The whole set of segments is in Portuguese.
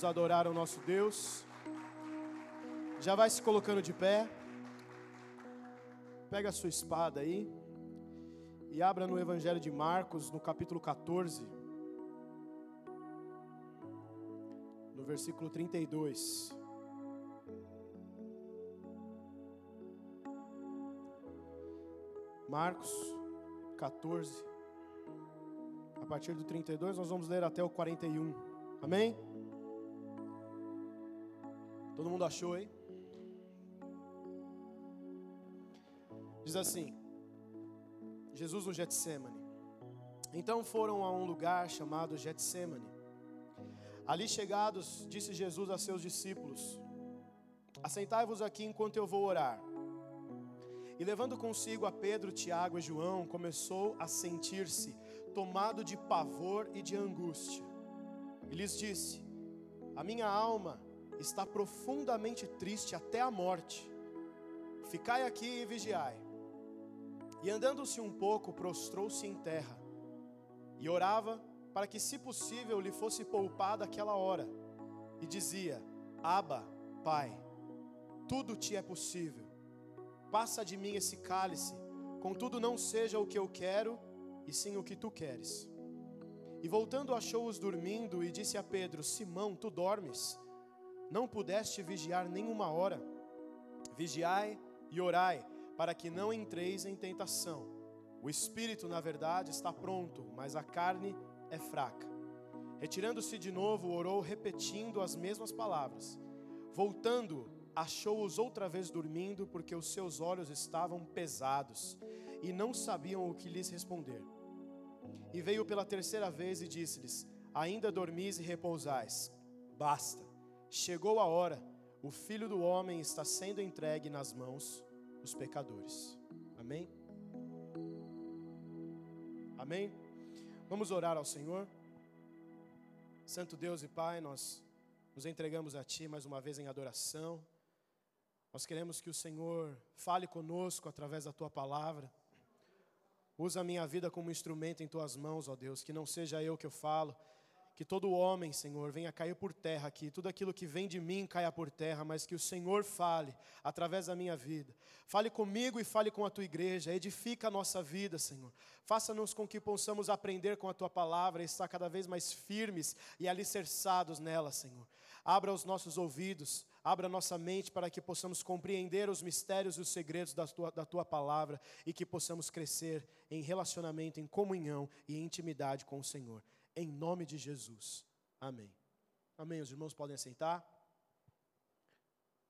Vamos adorar o nosso Deus. Já vai se colocando de pé. Pega a sua espada aí e abra no Evangelho de Marcos, no capítulo 14, no versículo 32. Marcos 14, a partir do 32, nós vamos ler até o 41. Amém? Todo mundo achou, hein? Diz assim: Jesus no Getsemane. Então foram a um lugar chamado Getsemane. Ali chegados, disse Jesus a seus discípulos: Assentai-vos aqui enquanto eu vou orar. E levando consigo a Pedro, Tiago e João, começou a sentir-se tomado de pavor e de angústia. E lhes disse: A minha alma está profundamente triste até a morte. Ficai aqui e vigiai. E andando-se um pouco, prostrou-se em terra e orava para que, se possível, lhe fosse poupada aquela hora. E dizia: Aba, Pai, tudo te é possível Passa de mim esse cálice, contudo não seja o que eu quero, e sim o que tu queres. E voltando achou-os dormindo e disse a Pedro: Simão, tu dormes? Não pudeste vigiar nenhuma hora? Vigiai e orai, para que não entreis em tentação. O espírito, na verdade, está pronto, mas a carne é fraca. Retirando-se de novo, orou, repetindo as mesmas palavras. Voltando, achou-os outra vez dormindo, porque os seus olhos estavam pesados e não sabiam o que lhes responder. E veio pela terceira vez e disse-lhes: Ainda dormis e repousais. Basta, chegou a hora, o filho do homem está sendo entregue nas mãos dos pecadores. Amém? Amém? Vamos orar ao Senhor. Santo Deus e Pai, nós nos entregamos a Ti mais uma vez em adoração. Nós queremos que o Senhor fale conosco através da tua palavra. Usa a minha vida como instrumento em tuas mãos, ó Deus, que não seja eu que eu falo, que todo homem, Senhor, venha cair por terra aqui, tudo aquilo que vem de mim caia por terra, mas que o Senhor fale através da minha vida. Fale comigo e fale com a tua igreja, edifica a nossa vida, Senhor. Faça-nos com que possamos aprender com a tua palavra e estar cada vez mais firmes e alicerçados nela, Senhor. Abra os nossos ouvidos abra nossa mente para que possamos compreender os mistérios e os segredos da tua, da tua palavra e que possamos crescer em relacionamento, em comunhão e intimidade com o Senhor. Em nome de Jesus. Amém. Amém. Os irmãos podem sentar.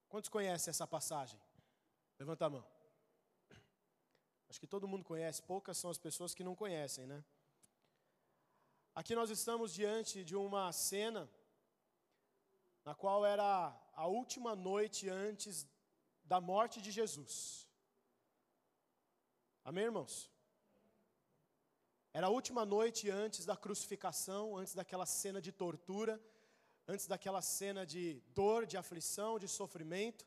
Quantos conhecem essa passagem? Levanta a mão. Acho que todo mundo conhece, poucas são as pessoas que não conhecem, né? Aqui nós estamos diante de uma cena na qual era a última noite antes da morte de Jesus. Amém, irmãos? Era a última noite antes da crucificação, antes daquela cena de tortura, antes daquela cena de dor, de aflição, de sofrimento.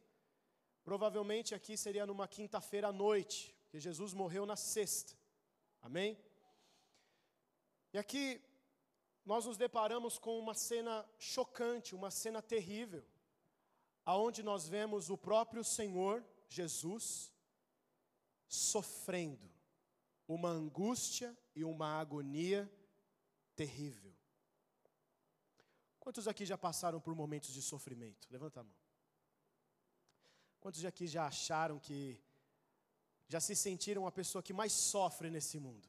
Provavelmente aqui seria numa quinta-feira à noite, porque Jesus morreu na sexta. Amém? E aqui nós nos deparamos com uma cena chocante, uma cena terrível, aonde nós vemos o próprio Senhor Jesus sofrendo uma angústia e uma agonia terrível. Quantos aqui já passaram por momentos de sofrimento? Levanta a mão. Quantos aqui já acharam que já se sentiram a pessoa que mais sofre nesse mundo?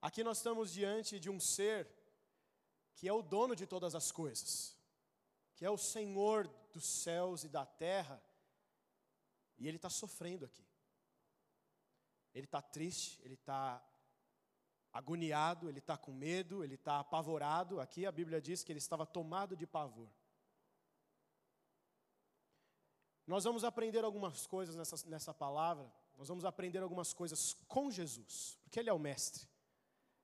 Aqui nós estamos diante de um ser que é o dono de todas as coisas, que é o Senhor dos céus e da terra, e ele está sofrendo aqui. Ele está triste, ele está agoniado, ele está com medo, ele está apavorado. Aqui a Bíblia diz que ele estava tomado de pavor. Nós vamos aprender algumas coisas nessa, nessa palavra, nós vamos aprender algumas coisas com Jesus, porque Ele é o Mestre.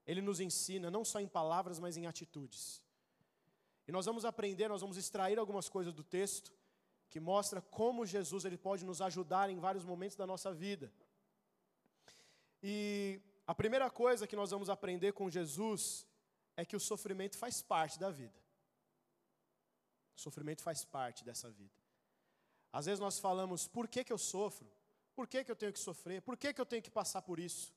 Ele nos ensina não só em palavras, mas em atitudes. E nós vamos aprender, nós vamos extrair algumas coisas do texto que mostra como Jesus ele pode nos ajudar em vários momentos da nossa vida. E a primeira coisa que nós vamos aprender com Jesus é que o sofrimento faz parte da vida. O sofrimento faz parte dessa vida. Às vezes nós falamos, por que, que eu sofro? Por que, que eu tenho que sofrer? Por que, que eu tenho que passar por isso?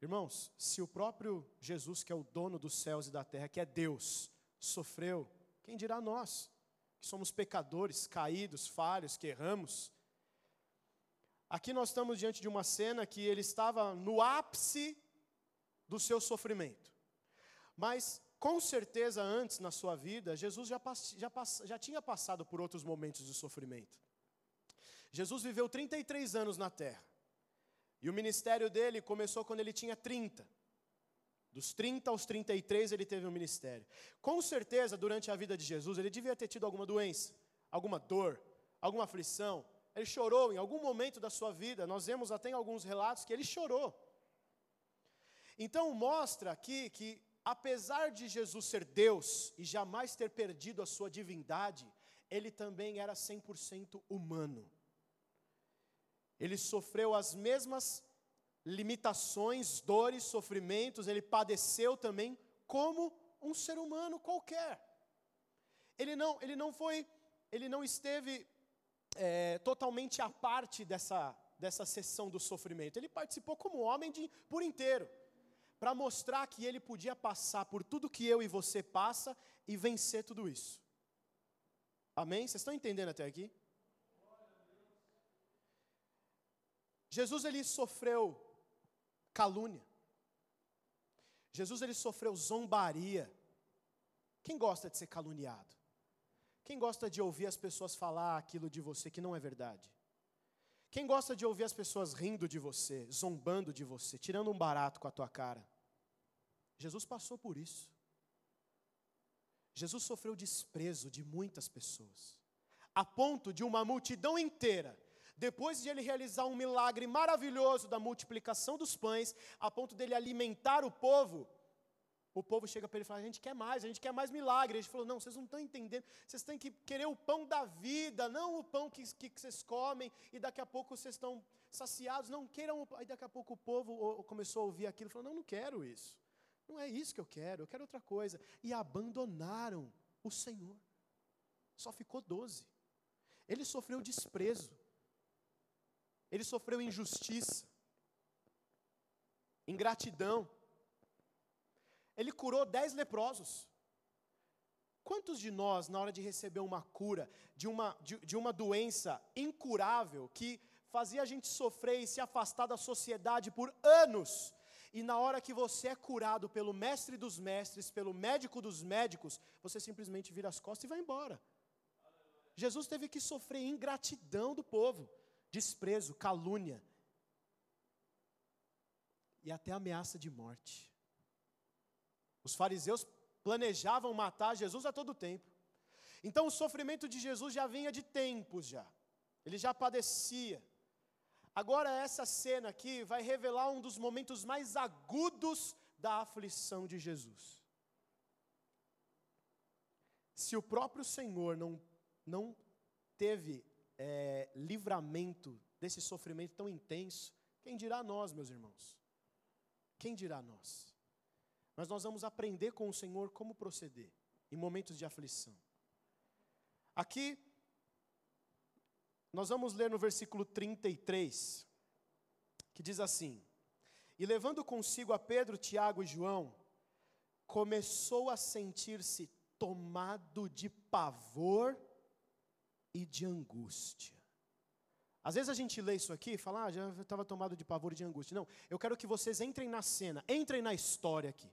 Irmãos, se o próprio Jesus, que é o dono dos céus e da terra, que é Deus, sofreu, quem dirá nós, que somos pecadores, caídos, falhos, que erramos? Aqui nós estamos diante de uma cena que ele estava no ápice do seu sofrimento. Mas, com certeza, antes na sua vida, Jesus já, já, já tinha passado por outros momentos de sofrimento. Jesus viveu 33 anos na terra. E o ministério dele começou quando ele tinha 30. Dos 30 aos 33 ele teve um ministério. Com certeza, durante a vida de Jesus, ele devia ter tido alguma doença, alguma dor, alguma aflição. Ele chorou em algum momento da sua vida. Nós vemos até em alguns relatos que ele chorou. Então mostra aqui que apesar de Jesus ser Deus e jamais ter perdido a sua divindade, ele também era 100% humano. Ele sofreu as mesmas limitações, dores, sofrimentos, ele padeceu também como um ser humano qualquer. Ele não, ele não foi, ele não esteve é, totalmente à parte dessa, dessa sessão do sofrimento. Ele participou como homem de, por inteiro para mostrar que ele podia passar por tudo que eu e você passa e vencer tudo isso. Amém? Vocês estão entendendo até aqui? Jesus ele sofreu calúnia. Jesus ele sofreu zombaria. Quem gosta de ser caluniado? Quem gosta de ouvir as pessoas falar aquilo de você que não é verdade? Quem gosta de ouvir as pessoas rindo de você, zombando de você, tirando um barato com a tua cara? Jesus passou por isso. Jesus sofreu desprezo de muitas pessoas, a ponto de uma multidão inteira, depois de ele realizar um milagre maravilhoso da multiplicação dos pães, a ponto dele alimentar o povo, o povo chega para ele e fala: A gente quer mais, a gente quer mais milagre. Ele falou: Não, vocês não estão entendendo, vocês têm que querer o pão da vida, não o pão que, que, que vocês comem e daqui a pouco vocês estão saciados. Não queiram. Aí daqui a pouco o povo começou a ouvir aquilo e falou: Não, não quero isso. Não é isso que eu quero, eu quero outra coisa. E abandonaram o Senhor. Só ficou doze. Ele sofreu desprezo. Ele sofreu injustiça, ingratidão. Ele curou dez leprosos. Quantos de nós, na hora de receber uma cura de uma, de, de uma doença incurável, que fazia a gente sofrer e se afastar da sociedade por anos, e na hora que você é curado pelo mestre dos mestres, pelo médico dos médicos, você simplesmente vira as costas e vai embora. Jesus teve que sofrer ingratidão do povo, desprezo, calúnia e até ameaça de morte. Os fariseus planejavam matar Jesus a todo tempo. Então o sofrimento de Jesus já vinha de tempos já. Ele já padecia. Agora, essa cena aqui vai revelar um dos momentos mais agudos da aflição de Jesus. Se o próprio Senhor não, não teve é, livramento desse sofrimento tão intenso, quem dirá nós, meus irmãos? Quem dirá nós? Mas nós vamos aprender com o Senhor como proceder em momentos de aflição. Aqui, nós vamos ler no versículo 33, que diz assim: E levando consigo a Pedro, Tiago e João, começou a sentir-se tomado de pavor e de angústia. Às vezes a gente lê isso aqui e fala, ah, já estava tomado de pavor e de angústia. Não, eu quero que vocês entrem na cena, entrem na história aqui.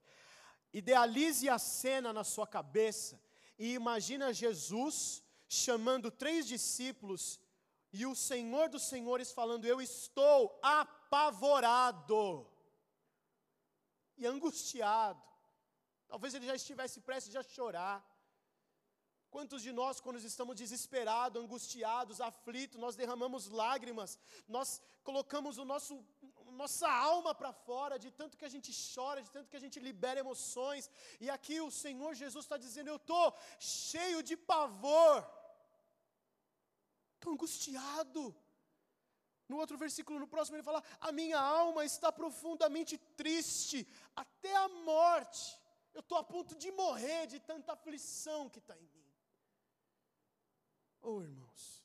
Idealize a cena na sua cabeça e imagina Jesus chamando três discípulos e o Senhor dos Senhores falando: Eu estou apavorado e angustiado. Talvez ele já estivesse prestes a chorar. Quantos de nós, quando estamos desesperados, angustiados, aflitos, nós derramamos lágrimas, nós colocamos o nosso, nossa alma para fora, de tanto que a gente chora, de tanto que a gente libera emoções, e aqui o Senhor Jesus está dizendo: Eu estou cheio de pavor, estou angustiado. No outro versículo, no próximo, ele fala: A minha alma está profundamente triste, até a morte. Eu estou a ponto de morrer de tanta aflição que está em mim. Oh, irmãos,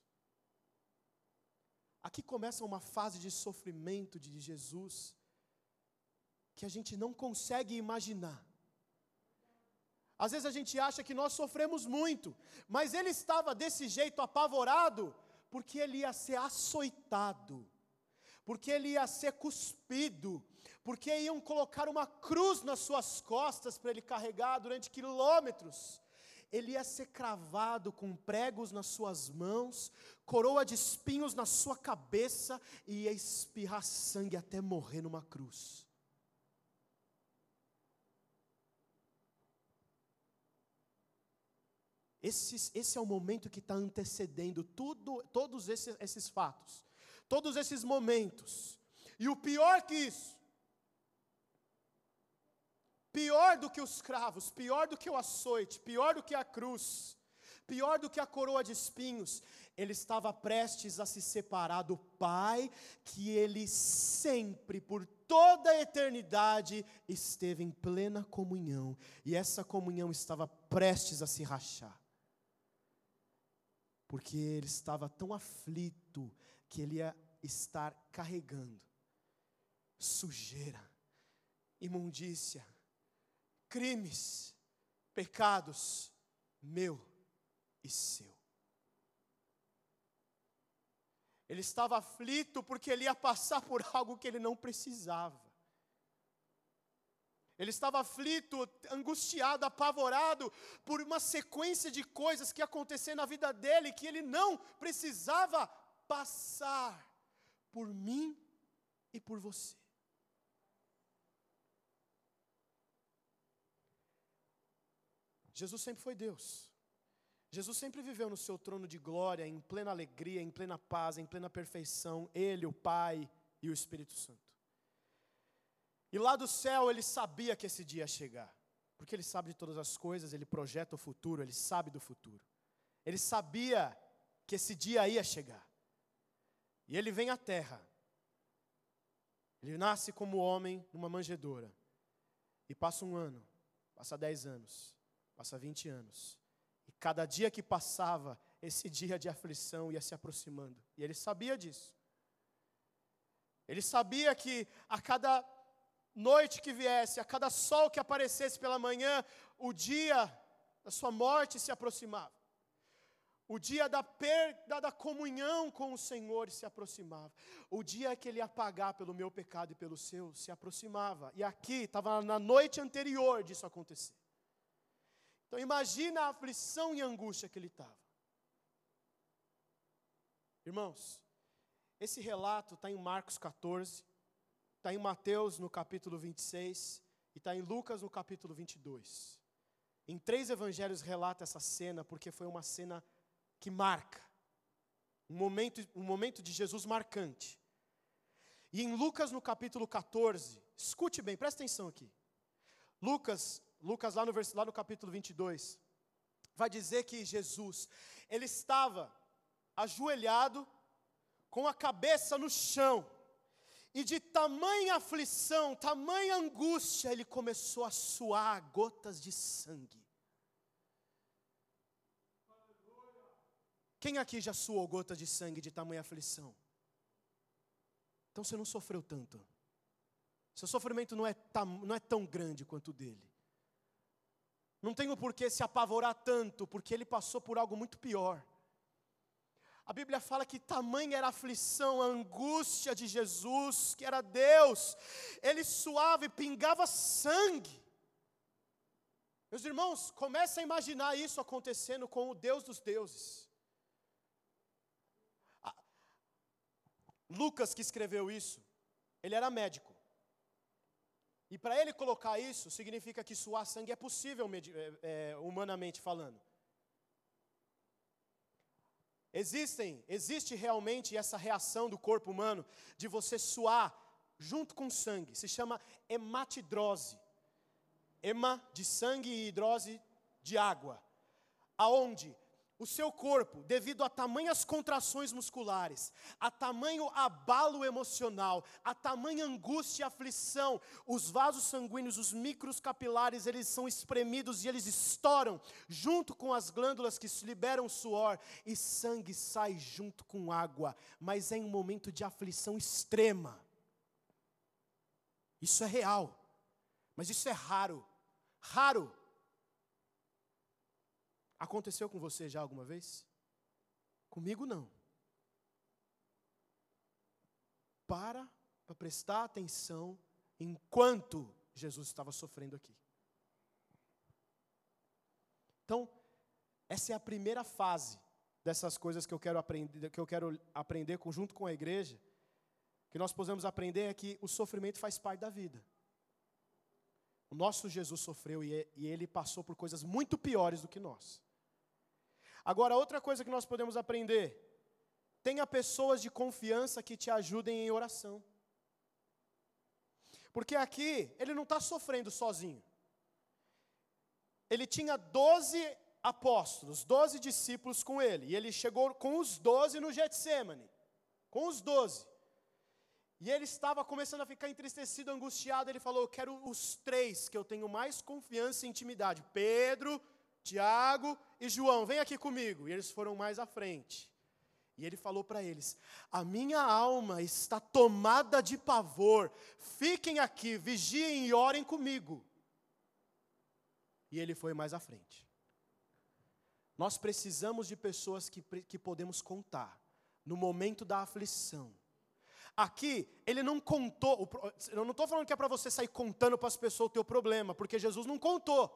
aqui começa uma fase de sofrimento de Jesus que a gente não consegue imaginar. Às vezes a gente acha que nós sofremos muito, mas ele estava desse jeito apavorado, porque ele ia ser açoitado, porque ele ia ser cuspido, porque iam colocar uma cruz nas suas costas para ele carregar durante quilômetros. Ele ia ser cravado com pregos nas suas mãos, coroa de espinhos na sua cabeça e ia espirrar sangue até morrer numa cruz. Esse, esse é o momento que está antecedendo tudo, todos esses, esses fatos, todos esses momentos. E o pior que isso, pior do que os cravos, pior do que o açoite, pior do que a cruz, pior do que a coroa de espinhos, ele estava prestes a se separar do Pai, que ele sempre, por toda a eternidade, esteve em plena comunhão, e essa comunhão estava prestes a se rachar. Porque ele estava tão aflito que ele ia estar carregando sujeira, imundícia, crimes, pecados, meu e seu. Ele estava aflito porque ele ia passar por algo que ele não precisava. Ele estava aflito, angustiado, apavorado por uma sequência de coisas que aconteceram na vida dele que ele não precisava passar por mim e por você. Jesus sempre foi Deus. Jesus sempre viveu no seu trono de glória, em plena alegria, em plena paz, em plena perfeição, Ele, o Pai e o Espírito Santo. E lá do céu ele sabia que esse dia ia chegar, porque ele sabe de todas as coisas, ele projeta o futuro, ele sabe do futuro. Ele sabia que esse dia ia chegar. E ele vem à terra. Ele nasce como homem numa manjedoura. E passa um ano, passa dez anos, passa vinte anos. E cada dia que passava, esse dia de aflição ia se aproximando. E ele sabia disso. Ele sabia que a cada noite que viesse, a cada sol que aparecesse pela manhã, o dia da sua morte se aproximava. O dia da perda da comunhão com o Senhor se aproximava. O dia que ele ia pagar pelo meu pecado e pelo seu se aproximava. E aqui estava na noite anterior disso acontecer. Então imagina a aflição e a angústia que ele estava. Irmãos, esse relato está em Marcos 14, está em Mateus no capítulo 26 e está em Lucas no capítulo 22. Em três evangelhos relata essa cena porque foi uma cena que marca, um momento, um momento de Jesus marcante. E em Lucas no capítulo 14, escute bem, presta atenção aqui. Lucas, Lucas lá no, vers, lá no capítulo 22, vai dizer que Jesus, ele estava ajoelhado, com a cabeça no chão, e de tamanha aflição, tamanha angústia, ele começou a suar gotas de sangue. Quem aqui já suou gotas de sangue de tamanha aflição? Então você não sofreu tanto. Seu sofrimento não é, não é tão grande quanto o dele. Não tenho por que se apavorar tanto, porque ele passou por algo muito pior. A Bíblia fala que tamanha era a aflição, a angústia de Jesus, que era Deus. Ele suava e pingava sangue. Meus irmãos, começa a imaginar isso acontecendo com o Deus dos deuses. Lucas, que escreveu isso, ele era médico. E para ele colocar isso, significa que suar sangue é possível, é, é, humanamente falando. Existem, existe realmente essa reação do corpo humano de você suar junto com sangue. Se chama hematidrose. Hema de sangue e hidrose de água. Aonde o seu corpo, devido a tamanhas contrações musculares, a tamanho abalo emocional, a tamanha angústia e aflição, os vasos sanguíneos, os micros capilares, eles são espremidos e eles estouram junto com as glândulas que liberam suor e sangue sai junto com água, mas é em um momento de aflição extrema. Isso é real, mas isso é raro. Raro Aconteceu com você já alguma vez? Comigo não. Para para prestar atenção enquanto Jesus estava sofrendo aqui. Então, essa é a primeira fase dessas coisas que eu quero aprender, que eu quero aprender junto com a igreja, que nós podemos aprender é que o sofrimento faz parte da vida. O nosso Jesus sofreu e ele passou por coisas muito piores do que nós. Agora, outra coisa que nós podemos aprender: tenha pessoas de confiança que te ajudem em oração. Porque aqui, ele não está sofrendo sozinho. Ele tinha doze apóstolos, doze discípulos com ele. E ele chegou com os doze no Getsemane. Com os doze. E ele estava começando a ficar entristecido, angustiado. Ele falou: Eu quero os três que eu tenho mais confiança e intimidade: Pedro, Tiago e João, vem aqui comigo. E eles foram mais à frente. E ele falou para eles: A minha alma está tomada de pavor. Fiquem aqui, vigiem e orem comigo. E ele foi mais à frente. Nós precisamos de pessoas que, que podemos contar no momento da aflição. Aqui, ele não contou, eu não estou falando que é para você sair contando para as pessoas o teu problema, porque Jesus não contou.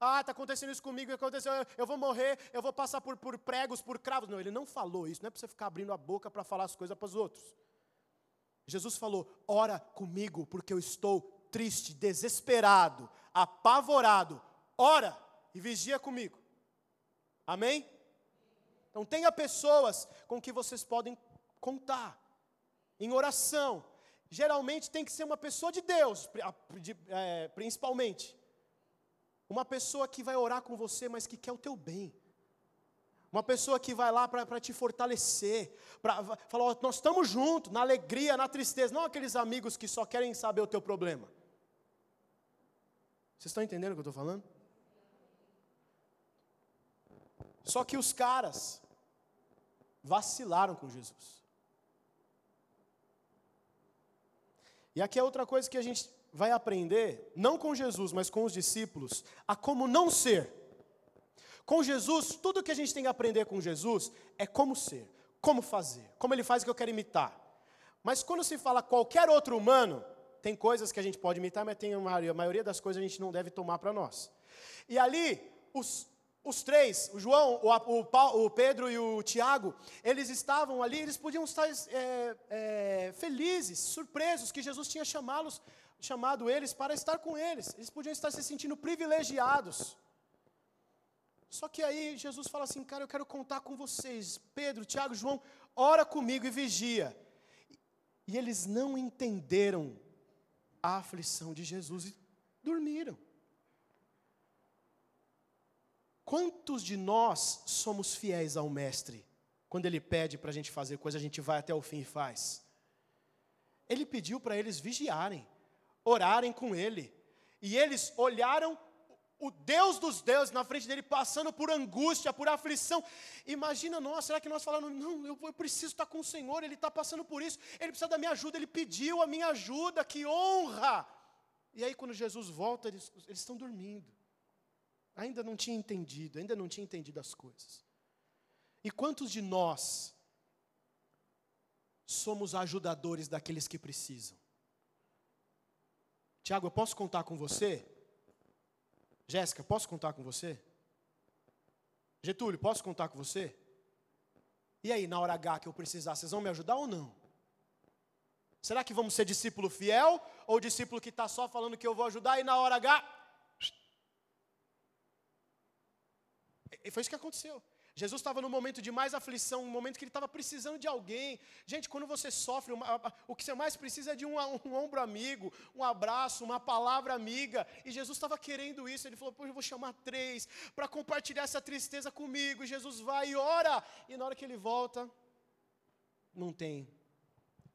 Ah, está acontecendo isso comigo, aconteceu, eu vou morrer, eu vou passar por, por pregos, por cravos. Não, ele não falou isso, não é para você ficar abrindo a boca para falar as coisas para os outros. Jesus falou: ora comigo, porque eu estou triste, desesperado, apavorado. Ora e vigia comigo. Amém? Então tenha pessoas com que vocês podem contar em oração. Geralmente tem que ser uma pessoa de Deus, é, principalmente. Uma pessoa que vai orar com você, mas que quer o teu bem. Uma pessoa que vai lá para te fortalecer, para falar, nós estamos juntos, na alegria, na tristeza, não aqueles amigos que só querem saber o teu problema. Vocês estão entendendo o que eu estou falando? Só que os caras vacilaram com Jesus. E aqui é outra coisa que a gente vai aprender, não com Jesus, mas com os discípulos, a como não ser. Com Jesus, tudo que a gente tem que aprender com Jesus é como ser, como fazer, como ele faz o que eu quero imitar. Mas quando se fala qualquer outro humano, tem coisas que a gente pode imitar, mas tem uma, a maioria das coisas a gente não deve tomar para nós. E ali, os, os três, o João, o, o, o, Pedro e o Tiago, eles estavam ali, eles podiam estar é, é, felizes, surpresos que Jesus tinha chamá-los chamado eles para estar com eles. Eles podiam estar se sentindo privilegiados. Só que aí Jesus fala assim, cara, eu quero contar com vocês. Pedro, Tiago, João, ora comigo e vigia. E eles não entenderam a aflição de Jesus e dormiram. Quantos de nós somos fiéis ao Mestre? Quando Ele pede para a gente fazer coisa, a gente vai até o fim e faz. Ele pediu para eles vigiarem orarem com ele. E eles olharam o Deus dos deuses na frente dele, passando por angústia, por aflição. Imagina nós, será que nós falamos, não, eu, eu preciso estar com o Senhor, Ele está passando por isso, Ele precisa da minha ajuda, Ele pediu a minha ajuda, que honra. E aí, quando Jesus volta, eles, eles estão dormindo. Ainda não tinha entendido, ainda não tinha entendido as coisas. E quantos de nós somos ajudadores daqueles que precisam? Tiago, eu posso contar com você? Jéssica, posso contar com você? Getúlio, posso contar com você? E aí, na hora H que eu precisar, vocês vão me ajudar ou não? Será que vamos ser discípulo fiel ou discípulo que está só falando que eu vou ajudar e na hora H. E foi isso que aconteceu. Jesus estava no momento de mais aflição, um momento que ele estava precisando de alguém. Gente, quando você sofre, o que você mais precisa é de um, um, ombro amigo, um abraço, uma palavra amiga. E Jesus estava querendo isso. Ele falou: Pô, eu vou chamar três para compartilhar essa tristeza comigo. E Jesus vai e ora. E na hora que ele volta, não tem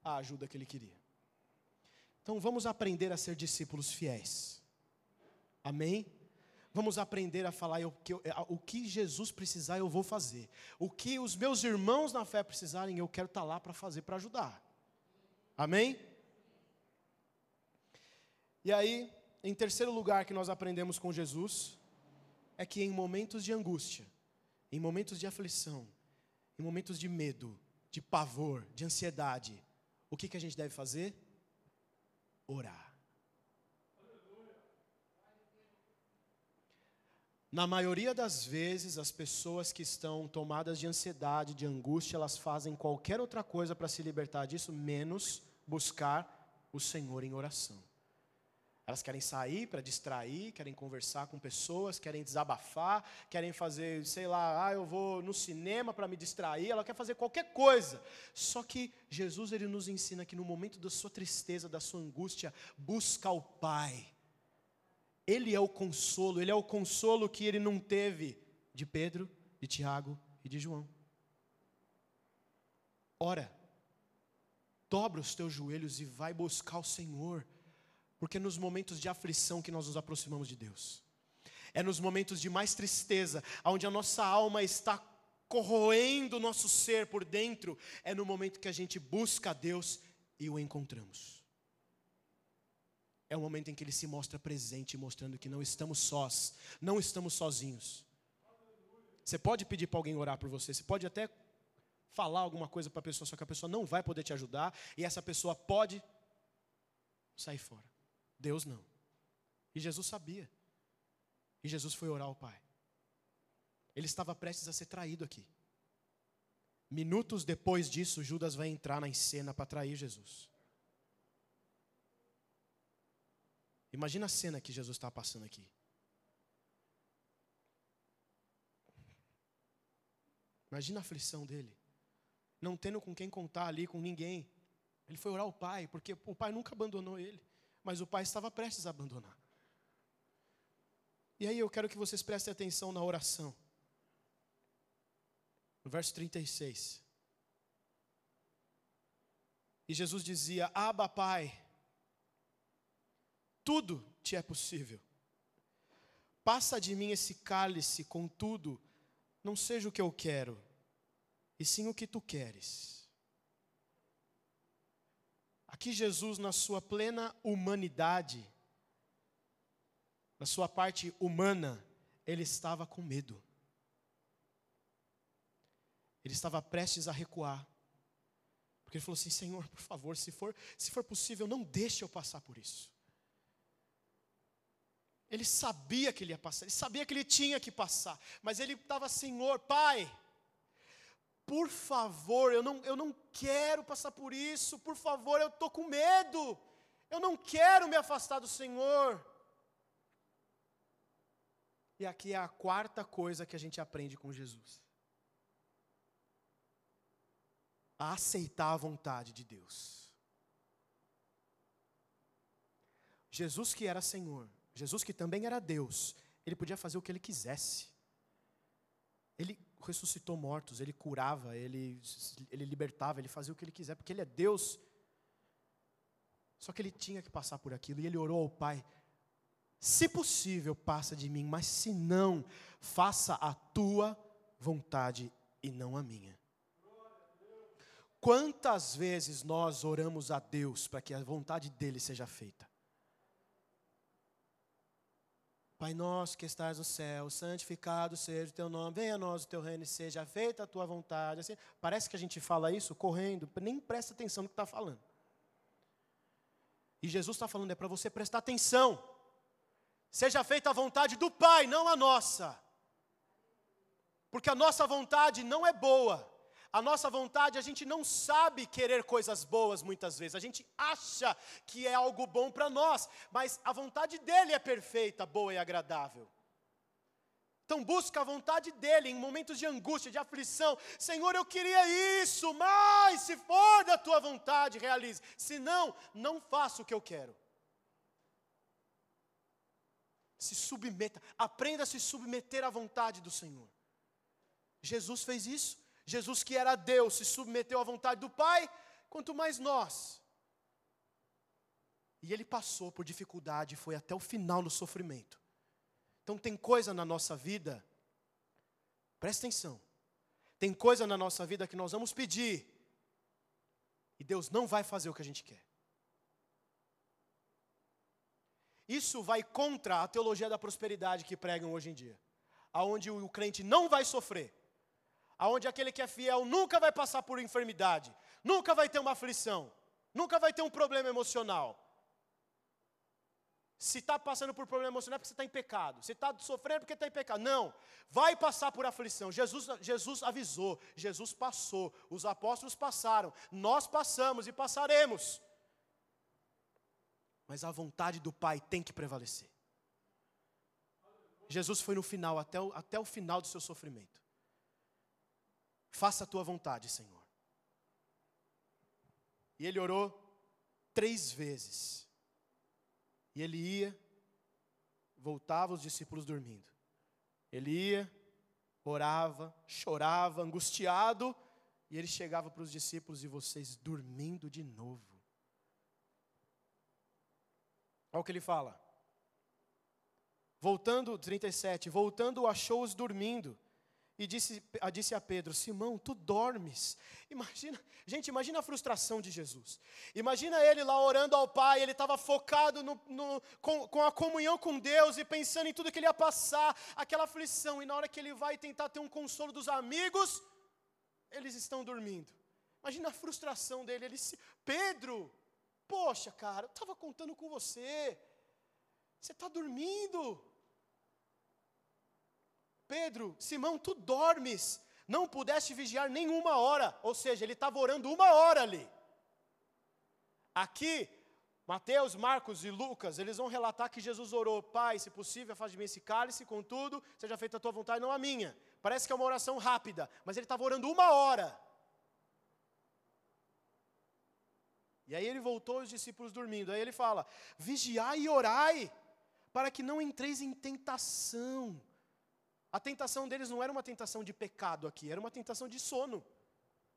a ajuda que ele queria. Então vamos aprender a ser discípulos fiéis. Amém? Vamos aprender a falar eu, que eu, o que Jesus precisar, eu vou fazer. O que os meus irmãos na fé precisarem, eu quero estar lá para fazer, para ajudar. Amém? E aí, em terceiro lugar que nós aprendemos com Jesus, é que em momentos de angústia, em momentos de aflição, em momentos de medo, de pavor, de ansiedade, o que, que a gente deve fazer? Orar. Na maioria das vezes, as pessoas que estão tomadas de ansiedade, de angústia, elas fazem qualquer outra coisa para se libertar disso, menos buscar o Senhor em oração. Elas querem sair para distrair, querem conversar com pessoas, querem desabafar, querem fazer, sei lá, ah, eu vou no cinema para me distrair, ela quer fazer qualquer coisa. Só que Jesus ele nos ensina que no momento da sua tristeza, da sua angústia, busca o Pai ele é o consolo, ele é o consolo que ele não teve de Pedro, de Tiago e de João. Ora, dobra os teus joelhos e vai buscar o Senhor, porque é nos momentos de aflição que nós nos aproximamos de Deus. É nos momentos de mais tristeza, onde a nossa alma está corroendo o nosso ser por dentro, é no momento que a gente busca a Deus e o encontramos é o momento em que ele se mostra presente, mostrando que não estamos sós, não estamos sozinhos. Você pode pedir para alguém orar por você, você pode até falar alguma coisa para a pessoa, só que a pessoa não vai poder te ajudar, e essa pessoa pode sair fora. Deus não. E Jesus sabia. E Jesus foi orar ao Pai. Ele estava prestes a ser traído aqui. Minutos depois disso, Judas vai entrar na cena para trair Jesus. Imagina a cena que Jesus está passando aqui. Imagina a aflição dele. Não tendo com quem contar ali, com ninguém. Ele foi orar ao pai, porque o pai nunca abandonou ele. Mas o pai estava prestes a abandonar. E aí eu quero que vocês prestem atenção na oração. No verso 36. E Jesus dizia: Aba, Pai tudo te é possível. Passa de mim esse cálice, contudo, não seja o que eu quero, e sim o que tu queres. Aqui Jesus, na sua plena humanidade, na sua parte humana, ele estava com medo. Ele estava prestes a recuar. Porque ele falou assim: Senhor, por favor, se for, se for possível, não deixe eu passar por isso. Ele sabia que ele ia passar, ele sabia que ele tinha que passar, mas ele estava, Senhor, Pai, por favor, eu não, eu não quero passar por isso, por favor, eu estou com medo, eu não quero me afastar do Senhor. E aqui é a quarta coisa que a gente aprende com Jesus: a aceitar a vontade de Deus. Jesus, que era Senhor, Jesus, que também era Deus, ele podia fazer o que ele quisesse. Ele ressuscitou mortos, ele curava, ele, ele libertava, ele fazia o que ele quiser, porque ele é Deus. Só que ele tinha que passar por aquilo, e ele orou ao Pai: se possível, passa de mim, mas se não, faça a tua vontade e não a minha. Quantas vezes nós oramos a Deus para que a vontade dele seja feita? Pai nosso que estás no céu, santificado seja o teu nome, venha a nós o teu reino e seja feita a tua vontade. Assim, parece que a gente fala isso correndo, nem presta atenção no que está falando. E Jesus está falando, é para você prestar atenção. Seja feita a vontade do Pai, não a nossa. Porque a nossa vontade não é boa. A nossa vontade, a gente não sabe querer coisas boas muitas vezes. A gente acha que é algo bom para nós, mas a vontade dele é perfeita, boa e agradável. Então busca a vontade dele em momentos de angústia, de aflição. Senhor, eu queria isso, mas se for da tua vontade, realize. Se não, não faça o que eu quero. Se submeta, aprenda a se submeter à vontade do Senhor. Jesus fez isso. Jesus, que era Deus, se submeteu à vontade do Pai, quanto mais nós. E ele passou por dificuldade, e foi até o final no sofrimento. Então tem coisa na nossa vida, presta atenção, tem coisa na nossa vida que nós vamos pedir, e Deus não vai fazer o que a gente quer. Isso vai contra a teologia da prosperidade que pregam hoje em dia, aonde o crente não vai sofrer, aonde aquele que é fiel nunca vai passar por enfermidade, nunca vai ter uma aflição, nunca vai ter um problema emocional. Se está passando por problema emocional é porque você está em pecado. Se está sofrendo é porque está em pecado. Não, vai passar por aflição. Jesus, Jesus avisou, Jesus passou, os apóstolos passaram, nós passamos e passaremos. Mas a vontade do Pai tem que prevalecer. Jesus foi no final, até o, até o final do seu sofrimento. Faça a tua vontade, Senhor. E ele orou três vezes. E ele ia, voltava os discípulos dormindo. Ele ia, orava, chorava, angustiado, e ele chegava para os discípulos e vocês dormindo de novo. Olha o que ele fala. Voltando, 37, voltando, achou-os dormindo e disse, disse a Pedro: Simão, tu dormes. Imagina, gente, imagina a frustração de Jesus. Imagina ele lá orando ao Pai, ele estava focado no, no, com, com a comunhão com Deus e pensando em tudo que ele ia passar, aquela aflição, e na hora que ele vai tentar ter um consolo dos amigos, eles estão dormindo. Imagina a frustração dele. Ele Pedro, poxa, cara, eu estava contando com você, você está dormindo. Pedro, Simão, tu dormes, não pudeste vigiar nenhuma hora, ou seja, ele estava orando uma hora ali. Aqui, Mateus, Marcos e Lucas, eles vão relatar que Jesus orou, Pai, se possível, faz de mim esse cálice, contudo, seja feita a tua vontade, não a minha. Parece que é uma oração rápida, mas ele estava orando uma hora. E aí ele voltou os discípulos dormindo. Aí ele fala: vigiai e orai, para que não entreis em tentação. A tentação deles não era uma tentação de pecado aqui, era uma tentação de sono.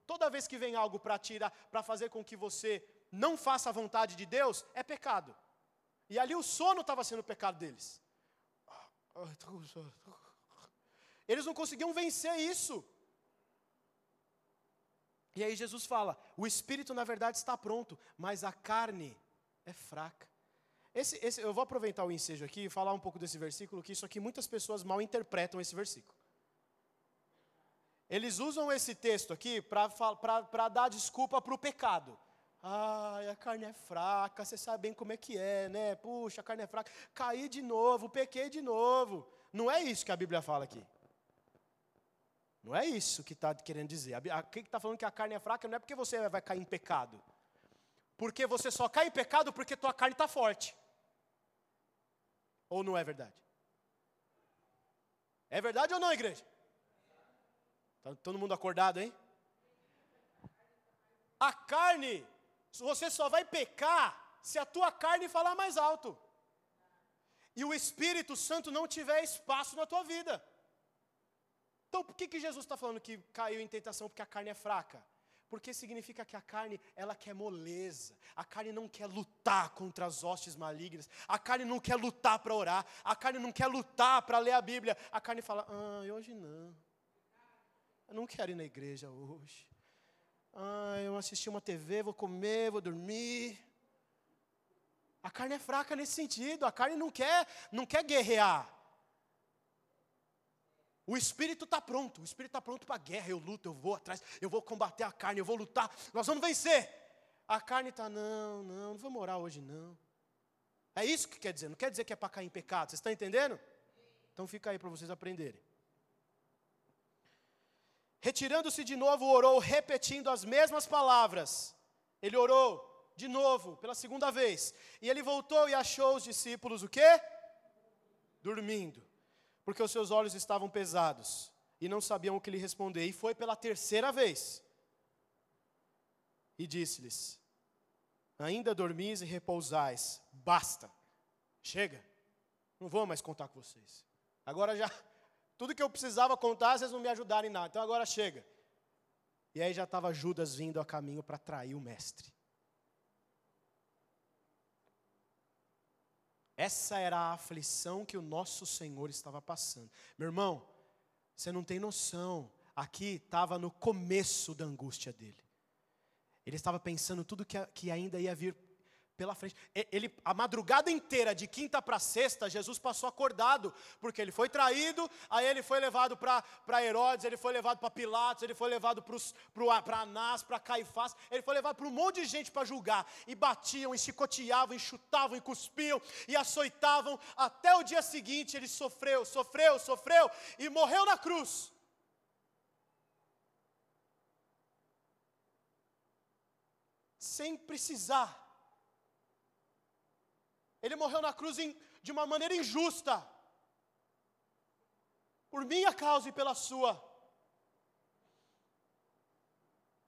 Toda vez que vem algo para tirar, para fazer com que você não faça a vontade de Deus, é pecado. E ali o sono estava sendo o pecado deles. Eles não conseguiam vencer isso. E aí Jesus fala: o espírito na verdade está pronto, mas a carne é fraca. Esse, esse, eu vou aproveitar o ensejo aqui e falar um pouco desse versículo, que isso aqui muitas pessoas mal interpretam esse versículo. Eles usam esse texto aqui para dar desculpa para o pecado. Ai, a carne é fraca, você sabe bem como é que é, né? Puxa, a carne é fraca. Caí de novo, pequei de novo. Não é isso que a Bíblia fala aqui. Não é isso que está querendo dizer. Aqui está falando que a carne é fraca não é porque você vai cair em pecado. Porque você só cai em pecado porque tua carne está forte. Ou não é verdade? É verdade ou não, igreja? Está todo mundo acordado, hein? A carne, você só vai pecar se a tua carne falar mais alto. E o Espírito Santo não tiver espaço na tua vida. Então, por que, que Jesus está falando que caiu em tentação porque a carne é fraca? Porque significa que a carne, ela quer moleza. A carne não quer lutar contra as hostes malignas. A carne não quer lutar para orar. A carne não quer lutar para ler a Bíblia. A carne fala: "Ah, hoje não. Eu não quero ir na igreja hoje. Ah, eu assisti uma TV, vou comer, vou dormir." A carne é fraca nesse sentido. A carne não quer, não quer guerrear. O espírito está pronto, o espírito está pronto para a guerra. Eu luto, eu vou atrás, eu vou combater a carne, eu vou lutar, nós vamos vencer. A carne está, não, não, não vou morar hoje não. É isso que quer dizer, não quer dizer que é para cair em pecado, vocês estão entendendo? Então fica aí para vocês aprenderem. Retirando-se de novo, orou, repetindo as mesmas palavras. Ele orou de novo, pela segunda vez. E ele voltou e achou os discípulos o quê? Dormindo porque os seus olhos estavam pesados e não sabiam o que lhe responder. E foi pela terceira vez. E disse-lhes: Ainda dormis e repousais, basta, chega, não vou mais contar com vocês. Agora já, tudo que eu precisava contar, vocês não me ajudaram em nada, então agora chega. E aí já estava Judas vindo a caminho para trair o mestre. Essa era a aflição que o nosso Senhor estava passando. Meu irmão, você não tem noção. Aqui estava no começo da angústia dele. Ele estava pensando tudo que, que ainda ia vir pela frente. Ele, a madrugada inteira, de quinta para sexta, Jesus passou acordado, porque ele foi traído, aí ele foi levado para Herodes, ele foi levado para Pilatos, ele foi levado para Anás, para Caifás, ele foi levado para um monte de gente para julgar, e batiam, e chicoteavam, e chutavam, e cuspiam, e açoitavam, até o dia seguinte ele sofreu, sofreu, sofreu, e morreu na cruz. Sem precisar ele morreu na cruz em, de uma maneira injusta, por minha causa e pela sua.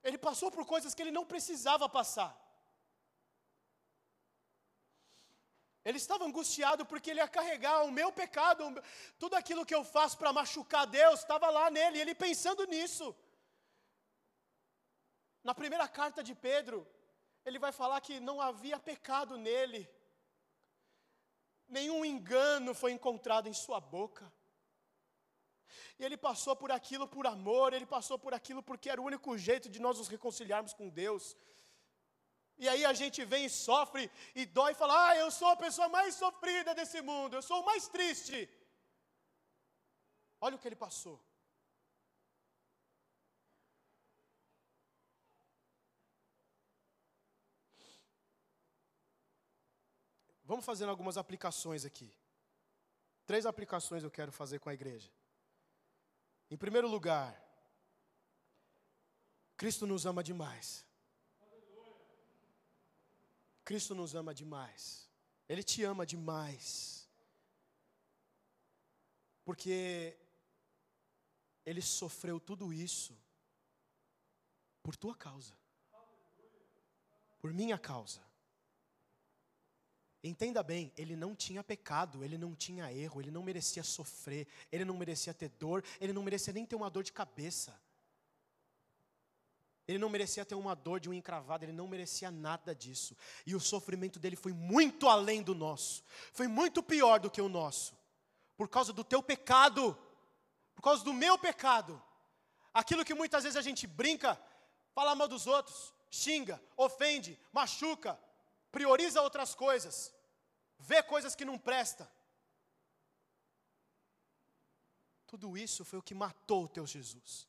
Ele passou por coisas que ele não precisava passar. Ele estava angustiado porque ele ia carregar o meu pecado, tudo aquilo que eu faço para machucar Deus, estava lá nele, ele pensando nisso. Na primeira carta de Pedro, ele vai falar que não havia pecado nele nenhum engano foi encontrado em sua boca. E ele passou por aquilo por amor, ele passou por aquilo porque era o único jeito de nós nos reconciliarmos com Deus. E aí a gente vem e sofre e dói e fala: Ah, eu sou a pessoa mais sofrida desse mundo, eu sou o mais triste. Olha o que ele passou. Vamos fazer algumas aplicações aqui. Três aplicações eu quero fazer com a igreja. Em primeiro lugar, Cristo nos ama demais. Cristo nos ama demais. Ele te ama demais. Porque Ele sofreu tudo isso por tua causa, por minha causa. Entenda bem, ele não tinha pecado, ele não tinha erro, ele não merecia sofrer, ele não merecia ter dor, ele não merecia nem ter uma dor de cabeça. Ele não merecia ter uma dor de um encravado, ele não merecia nada disso. E o sofrimento dele foi muito além do nosso, foi muito pior do que o nosso, por causa do teu pecado, por causa do meu pecado. Aquilo que muitas vezes a gente brinca, fala mal dos outros, xinga, ofende, machuca, prioriza outras coisas, vê coisas que não presta. Tudo isso foi o que matou o teu Jesus.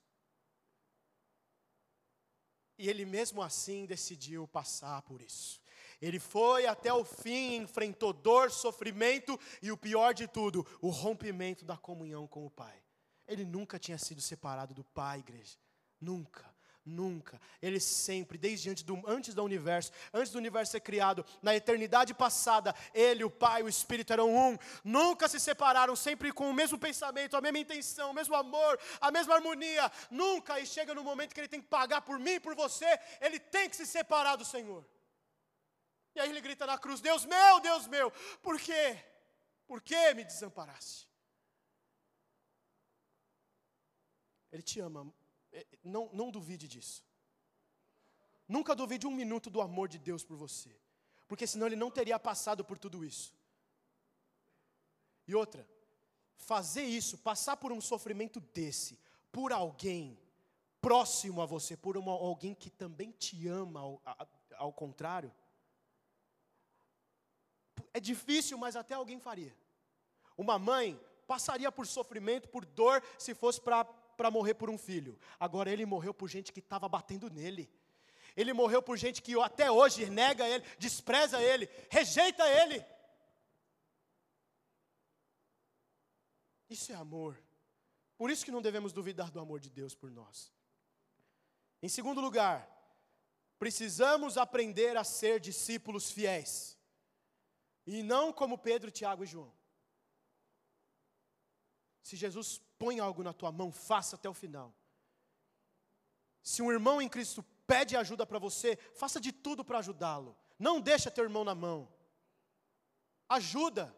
E ele mesmo assim decidiu passar por isso. Ele foi até o fim, enfrentou dor, sofrimento e o pior de tudo, o rompimento da comunhão com o Pai. Ele nunca tinha sido separado do Pai, igreja. Nunca. Nunca. Ele sempre, desde antes do, antes do universo, antes do universo ser criado, na eternidade passada, Ele, o Pai o Espírito eram um. Nunca se separaram, sempre com o mesmo pensamento, a mesma intenção, o mesmo amor, a mesma harmonia. Nunca. E chega no momento que Ele tem que pagar por mim por você, Ele tem que se separar do Senhor. E aí ele grita na cruz: Deus meu, Deus meu, por quê? Por que me desamparaste? Ele te ama não, não duvide disso. Nunca duvide um minuto do amor de Deus por você, porque senão ele não teria passado por tudo isso. E outra, fazer isso, passar por um sofrimento desse, por alguém próximo a você, por uma, alguém que também te ama, ao, ao contrário, é difícil, mas até alguém faria. Uma mãe passaria por sofrimento, por dor, se fosse para para morrer por um filho. Agora ele morreu por gente que estava batendo nele. Ele morreu por gente que até hoje nega ele, despreza ele, rejeita ele. Isso é amor. Por isso que não devemos duvidar do amor de Deus por nós. Em segundo lugar, precisamos aprender a ser discípulos fiéis. E não como Pedro, Tiago e João. Se Jesus põe algo na tua mão, faça até o final. Se um irmão em Cristo pede ajuda para você, faça de tudo para ajudá-lo. Não deixa teu irmão na mão. Ajuda.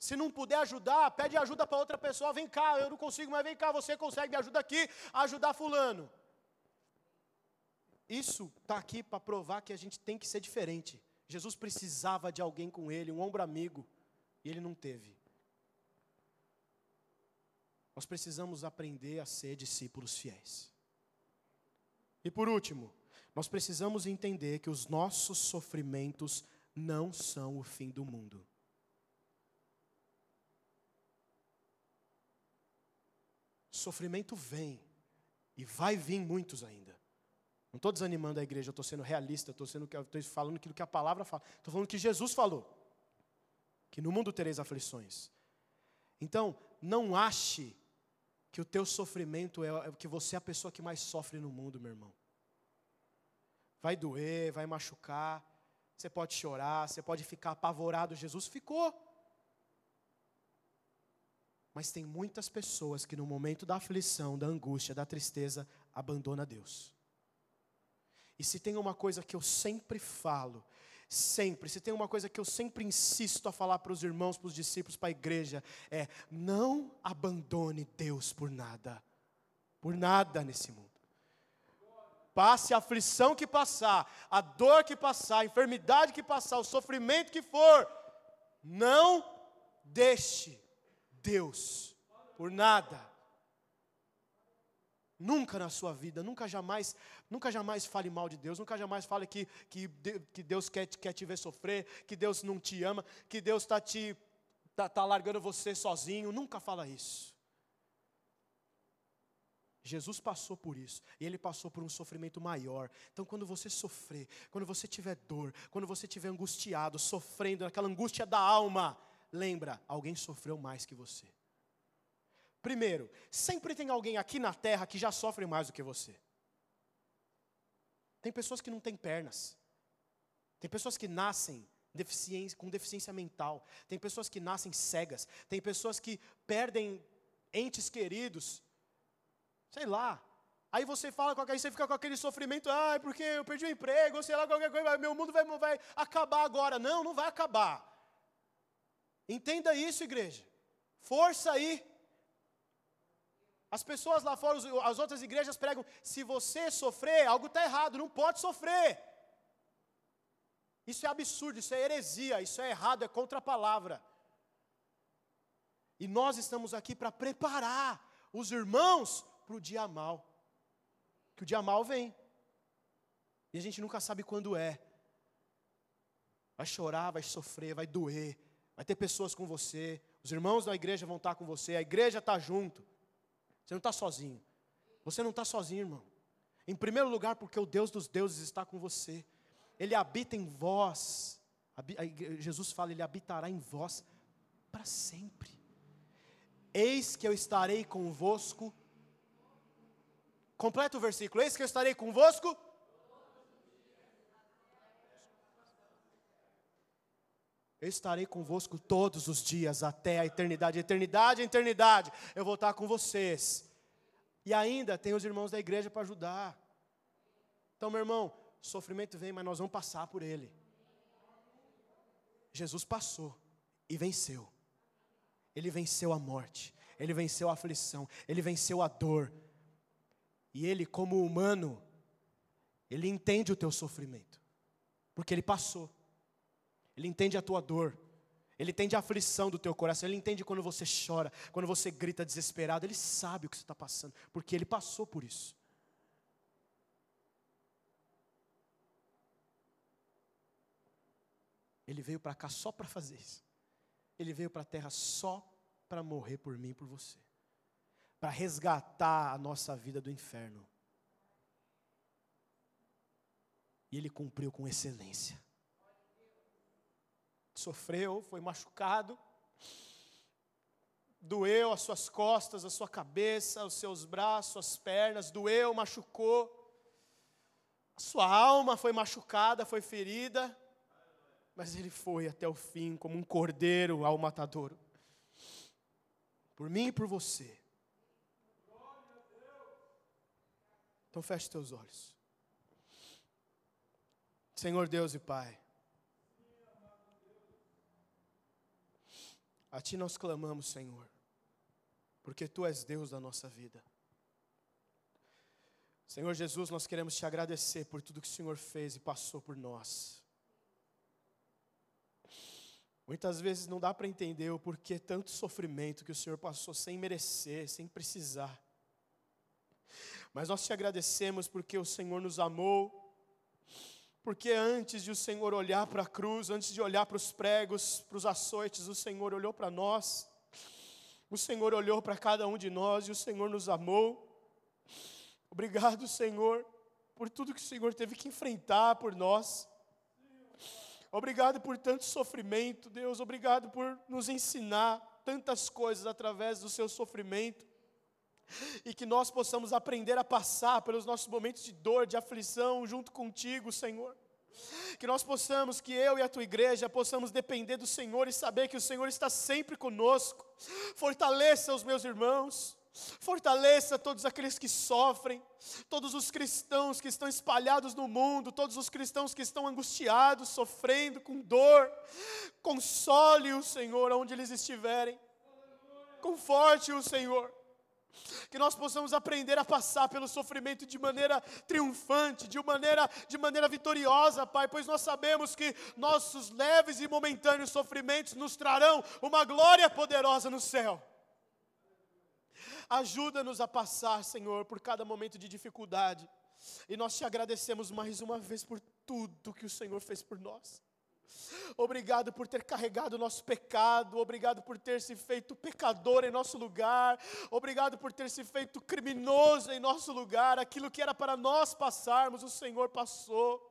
Se não puder ajudar, pede ajuda para outra pessoa. Vem cá, eu não consigo, mas vem cá, você consegue, me ajuda aqui a ajudar fulano. Isso está aqui para provar que a gente tem que ser diferente. Jesus precisava de alguém com ele, um ombro amigo, e ele não teve. Nós precisamos aprender a ser discípulos fiéis. E por último, nós precisamos entender que os nossos sofrimentos não são o fim do mundo. Sofrimento vem, e vai vir muitos ainda. Não estou desanimando a igreja, estou sendo realista, estou falando aquilo que a palavra fala. Estou falando que Jesus falou. Que no mundo tereis aflições. Então, não ache que o teu sofrimento é, é que você é a pessoa que mais sofre no mundo, meu irmão. Vai doer, vai machucar, você pode chorar, você pode ficar apavorado. Jesus ficou. Mas tem muitas pessoas que no momento da aflição, da angústia, da tristeza, abandona Deus. E se tem uma coisa que eu sempre falo, sempre, se tem uma coisa que eu sempre insisto a falar para os irmãos, para os discípulos, para a igreja, é: não abandone Deus por nada, por nada nesse mundo. Passe a aflição que passar, a dor que passar, a enfermidade que passar, o sofrimento que for, não deixe Deus por nada. Nunca na sua vida, nunca jamais, nunca jamais fale mal de Deus, nunca jamais fale que, que, que Deus quer, quer te ver sofrer, que Deus não te ama, que Deus está te tá, tá largando você sozinho, nunca fala isso. Jesus passou por isso, e ele passou por um sofrimento maior. Então, quando você sofrer, quando você tiver dor, quando você estiver angustiado, sofrendo, aquela angústia da alma, lembra, alguém sofreu mais que você. Primeiro, sempre tem alguém aqui na terra que já sofre mais do que você. Tem pessoas que não têm pernas. Tem pessoas que nascem deficiência, com deficiência mental. Tem pessoas que nascem cegas. Tem pessoas que perdem entes queridos. Sei lá. Aí você fala com aí você fica com aquele sofrimento, ah, porque eu perdi o emprego, sei lá, qualquer coisa, meu mundo vai, vai acabar agora. Não, não vai acabar. Entenda isso, igreja. Força aí. As pessoas lá fora, as outras igrejas pregam: se você sofrer, algo está errado, não pode sofrer. Isso é absurdo, isso é heresia, isso é errado, é contra a palavra. E nós estamos aqui para preparar os irmãos para o dia mal. Que o dia mal vem. E a gente nunca sabe quando é. Vai chorar, vai sofrer, vai doer. Vai ter pessoas com você. Os irmãos da igreja vão estar com você. A igreja está junto. Você não está sozinho. Você não está sozinho, irmão. Em primeiro lugar, porque o Deus dos deuses está com você. Ele habita em vós. Jesus fala, Ele habitará em vós para sempre. Eis que eu estarei convosco. Completa o versículo. Eis que eu estarei convosco. Eu estarei convosco todos os dias até a eternidade, eternidade, eternidade. Eu vou estar com vocês. E ainda tem os irmãos da igreja para ajudar. Então, meu irmão, sofrimento vem, mas nós vamos passar por ele. Jesus passou e venceu. Ele venceu a morte, ele venceu a aflição, ele venceu a dor. E ele, como humano, ele entende o teu sofrimento, porque ele passou. Ele entende a tua dor. Ele entende a aflição do teu coração. Ele entende quando você chora, quando você grita desesperado. Ele sabe o que você está passando, porque ele passou por isso. Ele veio para cá só para fazer isso. Ele veio para a terra só para morrer por mim e por você. Para resgatar a nossa vida do inferno. E ele cumpriu com excelência sofreu, foi machucado, doeu as suas costas, a sua cabeça, os seus braços, suas pernas, doeu, machucou. A sua alma foi machucada, foi ferida, mas ele foi até o fim como um cordeiro ao matadouro. por mim e por você. Então feche teus olhos. Senhor Deus e Pai, a Ti nós clamamos, Senhor, porque Tu és Deus da nossa vida. Senhor Jesus, nós queremos te agradecer por tudo que o Senhor fez e passou por nós. Muitas vezes não dá para entender o porquê tanto sofrimento que o Senhor passou sem merecer, sem precisar. Mas nós te agradecemos porque o Senhor nos amou, porque antes de o Senhor olhar para a cruz, antes de olhar para os pregos, para os açoites, o Senhor olhou para nós, o Senhor olhou para cada um de nós e o Senhor nos amou. Obrigado, Senhor, por tudo que o Senhor teve que enfrentar por nós. Obrigado por tanto sofrimento, Deus. Obrigado por nos ensinar tantas coisas através do seu sofrimento. E que nós possamos aprender a passar pelos nossos momentos de dor, de aflição, junto contigo, Senhor. Que nós possamos, que eu e a tua igreja possamos depender do Senhor e saber que o Senhor está sempre conosco. Fortaleça os meus irmãos. Fortaleça todos aqueles que sofrem, todos os cristãos que estão espalhados no mundo, todos os cristãos que estão angustiados, sofrendo com dor. Console o Senhor onde eles estiverem. Conforte o Senhor. Que nós possamos aprender a passar pelo sofrimento de maneira triunfante, de maneira, de maneira vitoriosa, Pai, pois nós sabemos que nossos leves e momentâneos sofrimentos nos trarão uma glória poderosa no céu. Ajuda-nos a passar, Senhor, por cada momento de dificuldade. E nós te agradecemos mais uma vez por tudo que o Senhor fez por nós. Obrigado por ter carregado o nosso pecado, obrigado por ter se feito pecador em nosso lugar, obrigado por ter se feito criminoso em nosso lugar, aquilo que era para nós passarmos, o Senhor passou.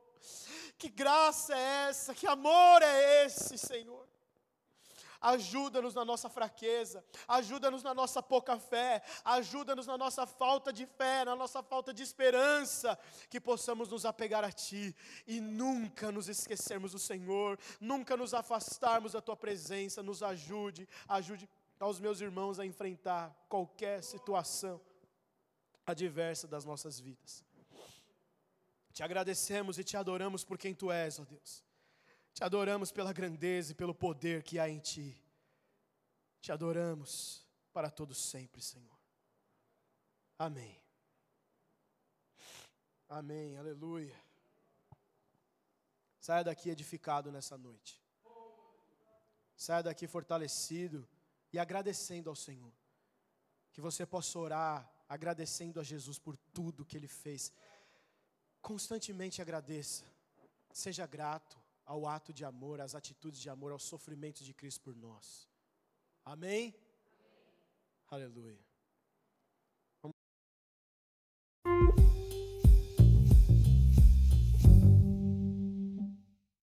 Que graça é essa, que amor é esse, Senhor. Ajuda-nos na nossa fraqueza, ajuda-nos na nossa pouca fé, ajuda-nos na nossa falta de fé, na nossa falta de esperança, que possamos nos apegar a Ti e nunca nos esquecermos do Senhor, nunca nos afastarmos da Tua presença. Nos ajude, ajude aos meus irmãos a enfrentar qualquer situação adversa das nossas vidas. Te agradecemos e te adoramos por quem Tu és, ó Deus. Te adoramos pela grandeza e pelo poder que há em Ti. Te adoramos para todos sempre, Senhor. Amém. Amém, aleluia. Saia daqui edificado nessa noite. Saia daqui fortalecido e agradecendo ao Senhor. Que você possa orar agradecendo a Jesus por tudo que Ele fez. Constantemente agradeça. Seja grato ao ato de amor, às atitudes de amor, aos sofrimentos de Cristo por nós. Amém? Amém. Aleluia.